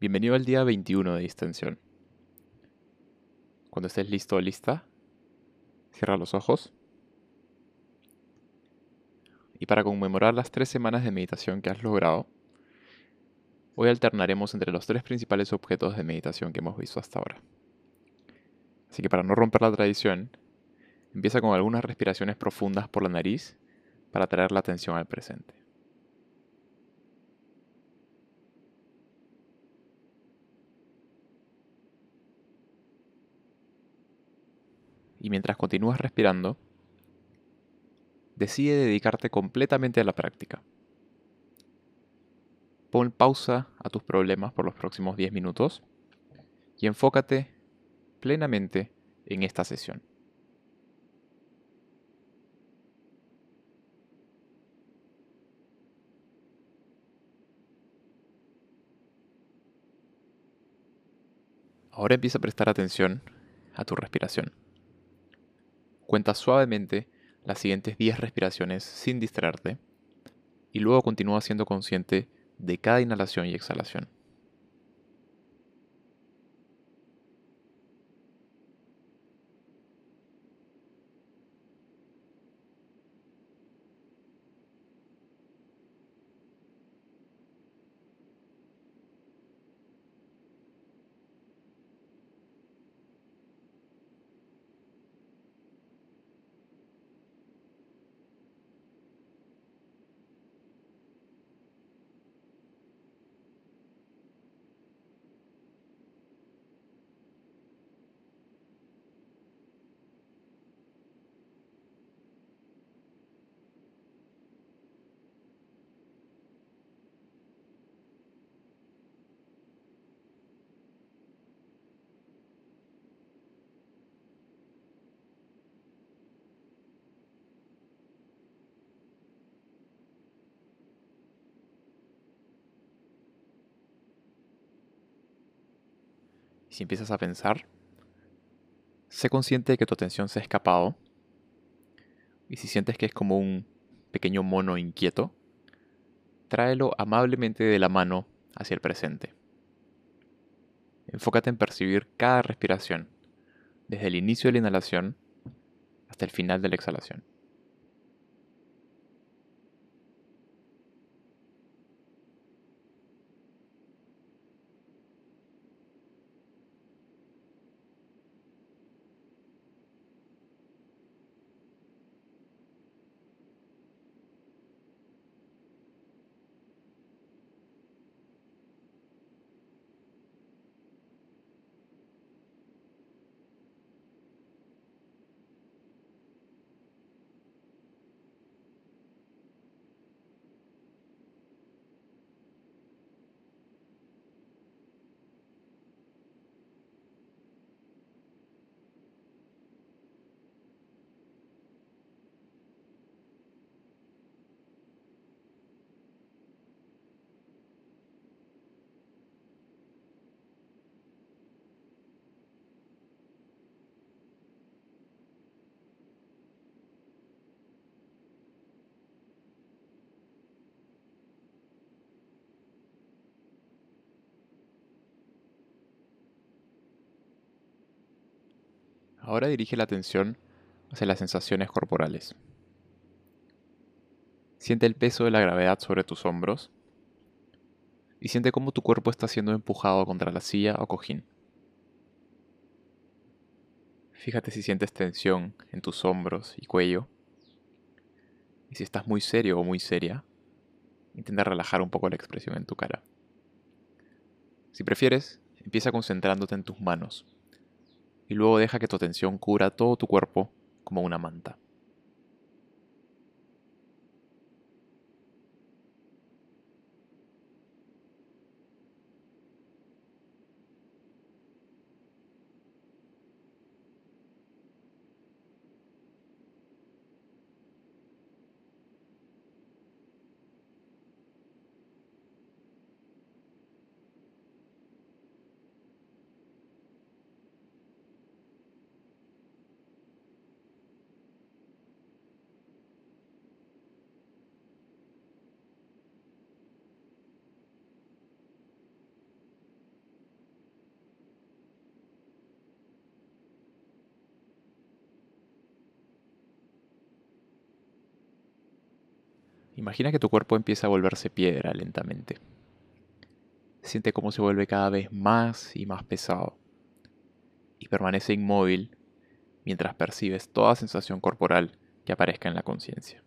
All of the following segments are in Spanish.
Bienvenido al día 21 de distensión. Cuando estés listo o lista, cierra los ojos. Y para conmemorar las tres semanas de meditación que has logrado, hoy alternaremos entre los tres principales objetos de meditación que hemos visto hasta ahora. Así que para no romper la tradición, empieza con algunas respiraciones profundas por la nariz para traer la atención al presente. Y mientras continúas respirando, decide dedicarte completamente a la práctica. Pon pausa a tus problemas por los próximos 10 minutos y enfócate plenamente en esta sesión. Ahora empieza a prestar atención a tu respiración. Cuenta suavemente las siguientes 10 respiraciones sin distraerte y luego continúa siendo consciente de cada inhalación y exhalación. Si empiezas a pensar, sé consciente de que tu atención se ha escapado. Y si sientes que es como un pequeño mono inquieto, tráelo amablemente de la mano hacia el presente. Enfócate en percibir cada respiración, desde el inicio de la inhalación hasta el final de la exhalación. Ahora dirige la atención hacia las sensaciones corporales. Siente el peso de la gravedad sobre tus hombros y siente cómo tu cuerpo está siendo empujado contra la silla o cojín. Fíjate si sientes tensión en tus hombros y cuello. Y si estás muy serio o muy seria, intenta relajar un poco la expresión en tu cara. Si prefieres, empieza concentrándote en tus manos y luego deja que tu atención cubra todo tu cuerpo como una manta. Imagina que tu cuerpo empieza a volverse piedra lentamente. Siente cómo se vuelve cada vez más y más pesado y permanece inmóvil mientras percibes toda sensación corporal que aparezca en la conciencia.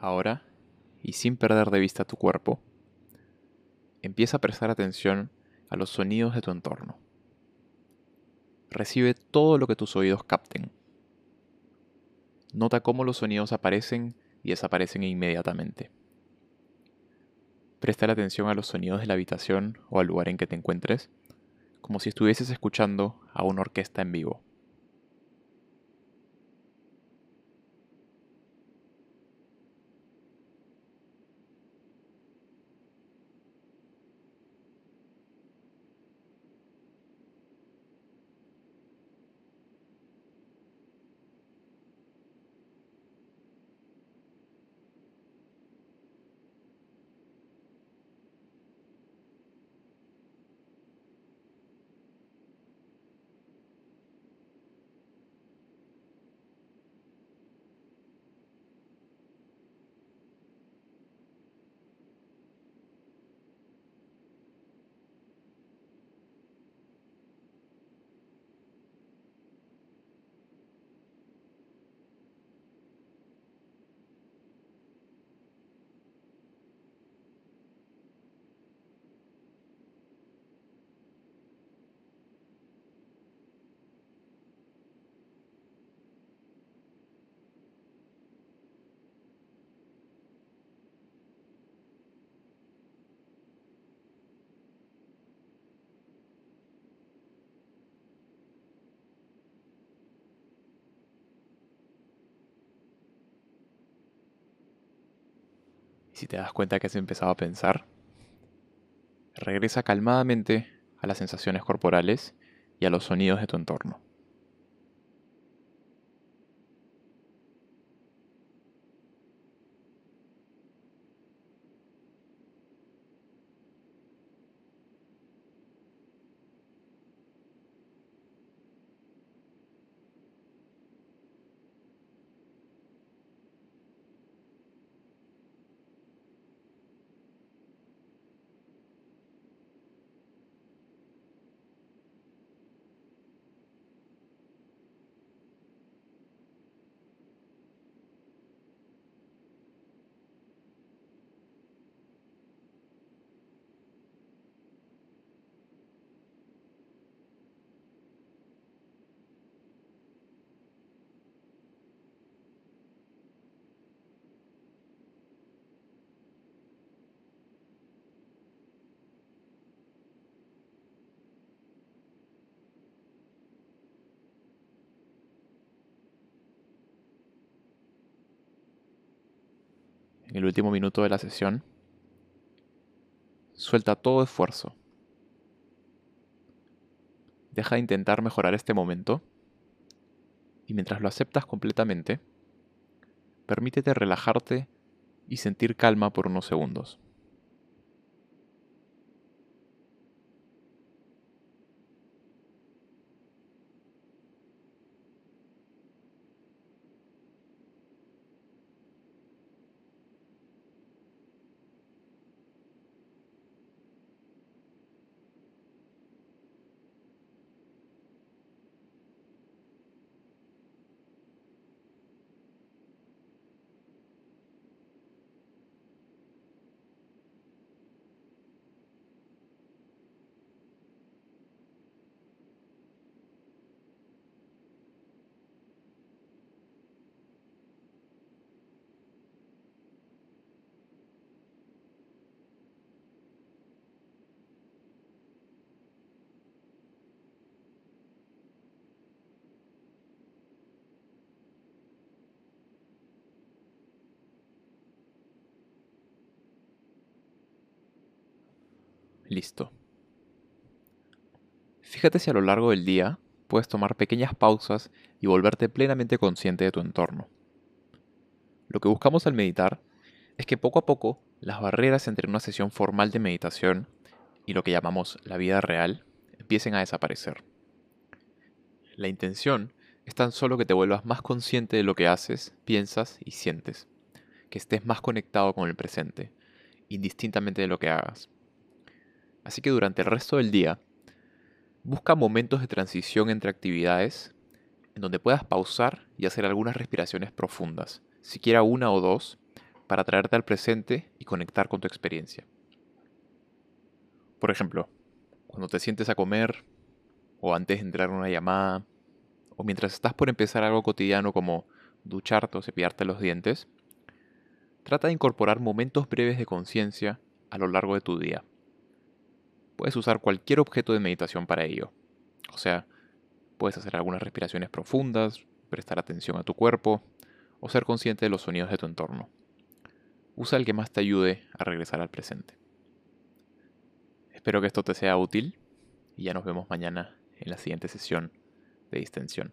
Ahora, y sin perder de vista tu cuerpo, empieza a prestar atención a los sonidos de tu entorno. Recibe todo lo que tus oídos capten. Nota cómo los sonidos aparecen y desaparecen inmediatamente. Presta atención a los sonidos de la habitación o al lugar en que te encuentres, como si estuvieses escuchando a una orquesta en vivo. Si te das cuenta que has empezado a pensar, regresa calmadamente a las sensaciones corporales y a los sonidos de tu entorno. En el último minuto de la sesión, suelta todo esfuerzo. Deja de intentar mejorar este momento y mientras lo aceptas completamente, permítete relajarte y sentir calma por unos segundos. Listo. Fíjate si a lo largo del día puedes tomar pequeñas pausas y volverte plenamente consciente de tu entorno. Lo que buscamos al meditar es que poco a poco las barreras entre una sesión formal de meditación y lo que llamamos la vida real empiecen a desaparecer. La intención es tan solo que te vuelvas más consciente de lo que haces, piensas y sientes, que estés más conectado con el presente, indistintamente de lo que hagas. Así que durante el resto del día, busca momentos de transición entre actividades en donde puedas pausar y hacer algunas respiraciones profundas, siquiera una o dos, para traerte al presente y conectar con tu experiencia. Por ejemplo, cuando te sientes a comer, o antes de entrar en una llamada, o mientras estás por empezar algo cotidiano como ducharte o cepillarte los dientes, trata de incorporar momentos breves de conciencia a lo largo de tu día puedes usar cualquier objeto de meditación para ello. O sea, puedes hacer algunas respiraciones profundas, prestar atención a tu cuerpo o ser consciente de los sonidos de tu entorno. Usa el que más te ayude a regresar al presente. Espero que esto te sea útil y ya nos vemos mañana en la siguiente sesión de distensión.